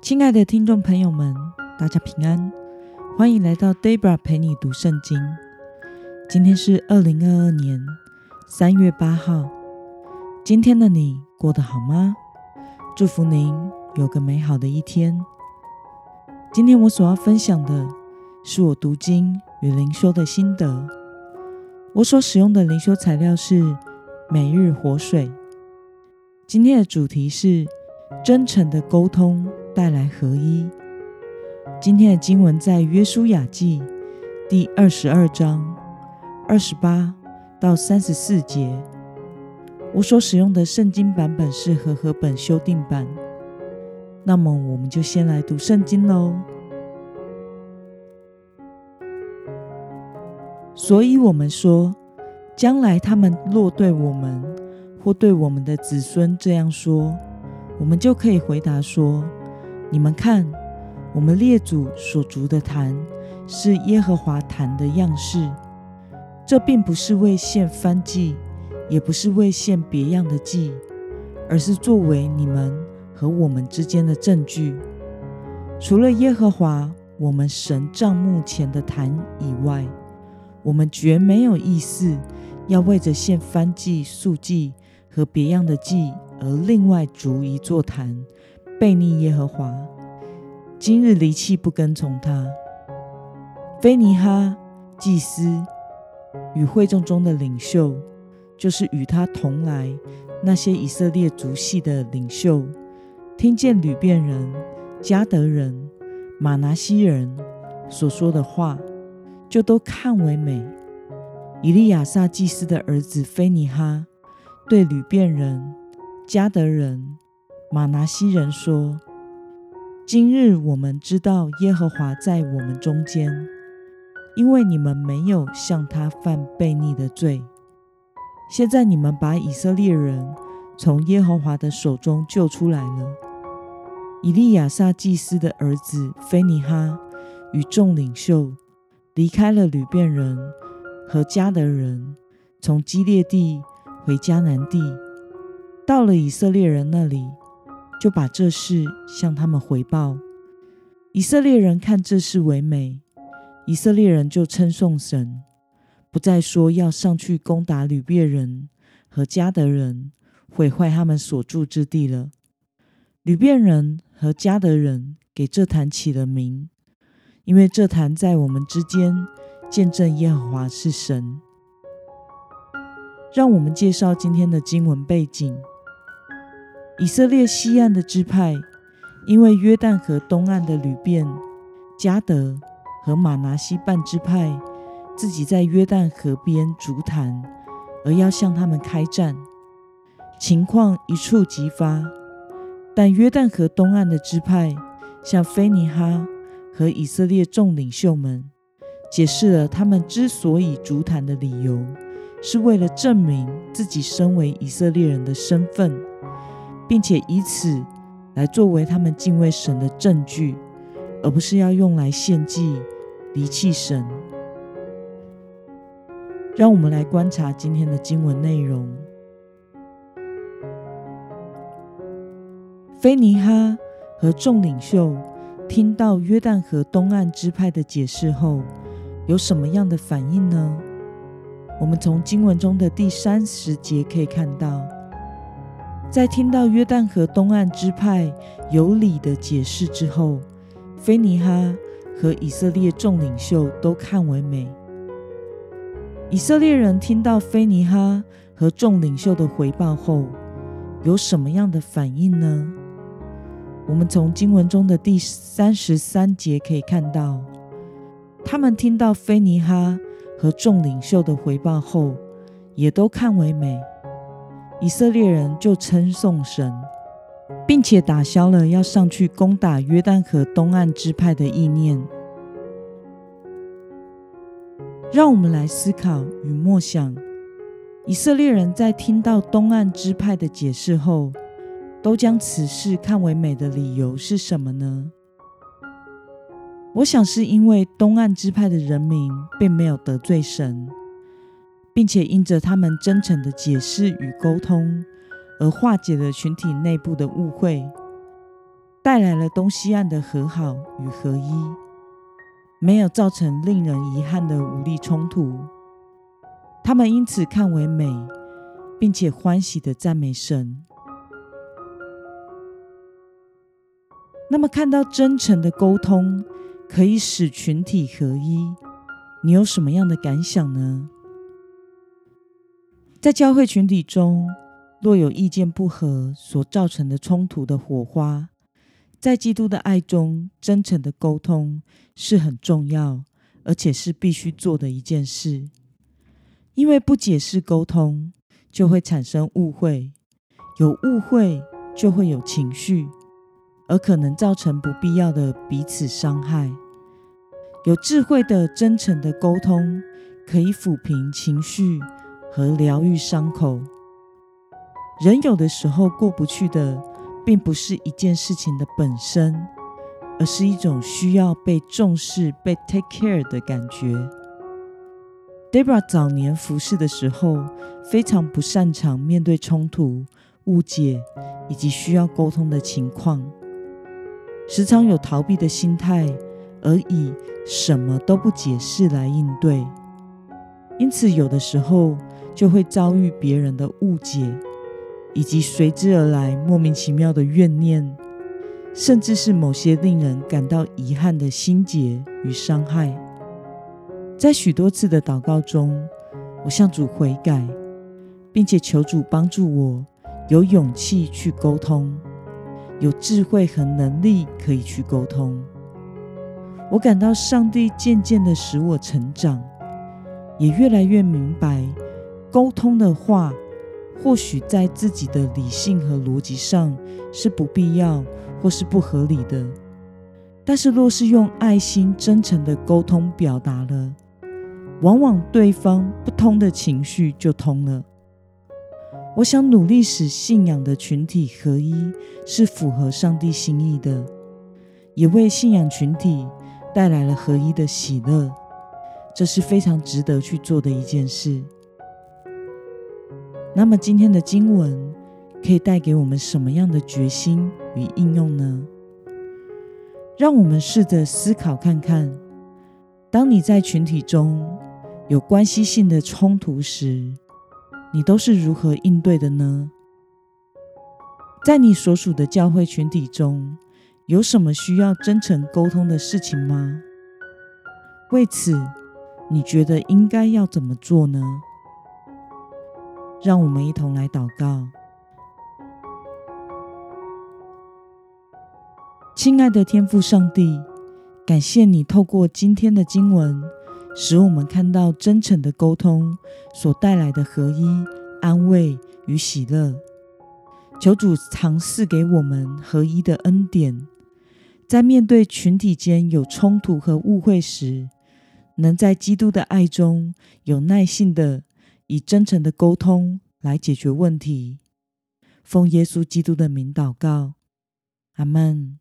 亲爱的听众朋友们，大家平安，欢迎来到 Debra 陪你读圣经。今天是二零二二年三月八号。今天的你过得好吗？祝福您有个美好的一天。今天我所要分享的是我读经与灵修的心得。我所使用的灵修材料是每日活水。今天的主题是真诚的沟通带来合一。今天的经文在约书亚记第二十二章二十八到三十四节。我所使用的圣经版本是和合本修订版。那么，我们就先来读圣经喽。所以，我们说，将来他们若对我们或对我们的子孙这样说，我们就可以回答说：你们看，我们列祖所筑的坛是耶和华坛的样式。这并不是为献燔祭。也不是为献别样的祭，而是作为你们和我们之间的证据。除了耶和华我们神帐幕前的坛以外，我们绝没有意思要为着献燔祭、素祭和别样的祭而另外筑一座坛，背逆耶和华。今日离弃不跟从他，菲尼哈祭司与会众中的领袖。就是与他同来那些以色列族系的领袖，听见吕遍人、加德人、马拿西人所说的话，就都看为美。以利亚撒祭司的儿子菲尼哈对吕遍人、加德人、马拿西人说：“今日我们知道耶和华在我们中间，因为你们没有向他犯悖逆的罪。”现在你们把以色列人从耶和华的手中救出来了。以利亚撒祭司的儿子菲尼哈与众领袖离开了吕遍人和迦德人，从基列地回迦南地，到了以色列人那里，就把这事向他们回报。以色列人看这事为美，以色列人就称颂神。不再说要上去攻打吕遍人和迦德人，毁坏他们所住之地了。吕遍人和迦德人给这坛起了名，因为这坛在我们之间见证耶和华是神。让我们介绍今天的经文背景：以色列西岸的支派，因为约旦河东岸的吕遍、加德和马拿西半支派。自己在约旦河边筑坛，而要向他们开战，情况一触即发。但约旦河东岸的支派向菲尼哈和以色列众领袖们解释了他们之所以筑坛的理由，是为了证明自己身为以色列人的身份，并且以此来作为他们敬畏神的证据，而不是要用来献祭离弃神。让我们来观察今天的经文内容。菲尼哈和众领袖听到约旦河东岸支派的解释后，有什么样的反应呢？我们从经文中的第三十节可以看到，在听到约旦河东岸支派有理的解释之后，菲尼哈和以色列众领袖都看为美。以色列人听到菲尼哈和众领袖的回报后，有什么样的反应呢？我们从经文中的第三十三节可以看到，他们听到菲尼哈和众领袖的回报后，也都看为美。以色列人就称颂神，并且打消了要上去攻打约旦河东岸支派的意念。让我们来思考与默想：以色列人在听到东岸支派的解释后，都将此事看为美的理由是什么呢？我想是因为东岸支派的人民并没有得罪神，并且因着他们真诚的解释与沟通，而化解了群体内部的误会。带来了东西岸的和好与合一，没有造成令人遗憾的武力冲突。他们因此看为美，并且欢喜的赞美神。那么，看到真诚的沟通可以使群体合一，你有什么样的感想呢？在教会群体中，若有意见不合所造成的冲突的火花，在基督的爱中，真诚的沟通是很重要，而且是必须做的一件事。因为不解释沟通，就会产生误会；有误会，就会有情绪。而可能造成不必要的彼此伤害。有智慧的、真诚的沟通，可以抚平情绪和疗愈伤口。人有的时候过不去的，并不是一件事情的本身，而是一种需要被重视、被 take care 的感觉。Debra 早年服侍的时候，非常不擅长面对冲突、误解以及需要沟通的情况。时常有逃避的心态，而以什么都不解释来应对，因此有的时候就会遭遇别人的误解，以及随之而来莫名其妙的怨念，甚至是某些令人感到遗憾的心结与伤害。在许多次的祷告中，我向主悔改，并且求主帮助我有勇气去沟通。有智慧和能力可以去沟通，我感到上帝渐渐的使我成长，也越来越明白，沟通的话，或许在自己的理性和逻辑上是不必要或是不合理的，但是若是用爱心真诚的沟通表达了，往往对方不通的情绪就通了。我想努力使信仰的群体合一，是符合上帝心意的，也为信仰群体带来了合一的喜乐。这是非常值得去做的一件事。那么，今天的经文可以带给我们什么样的决心与应用呢？让我们试着思考看看：当你在群体中有关系性的冲突时，你都是如何应对的呢？在你所属的教会群体中，有什么需要真诚沟通的事情吗？为此，你觉得应该要怎么做呢？让我们一同来祷告。亲爱的天父上帝，感谢你透过今天的经文。使我们看到真诚的沟通所带来的合一、安慰与喜乐。求主尝试给我们合一的恩典，在面对群体间有冲突和误会时，能在基督的爱中有耐性的以真诚的沟通来解决问题。奉耶稣基督的名祷告，阿门。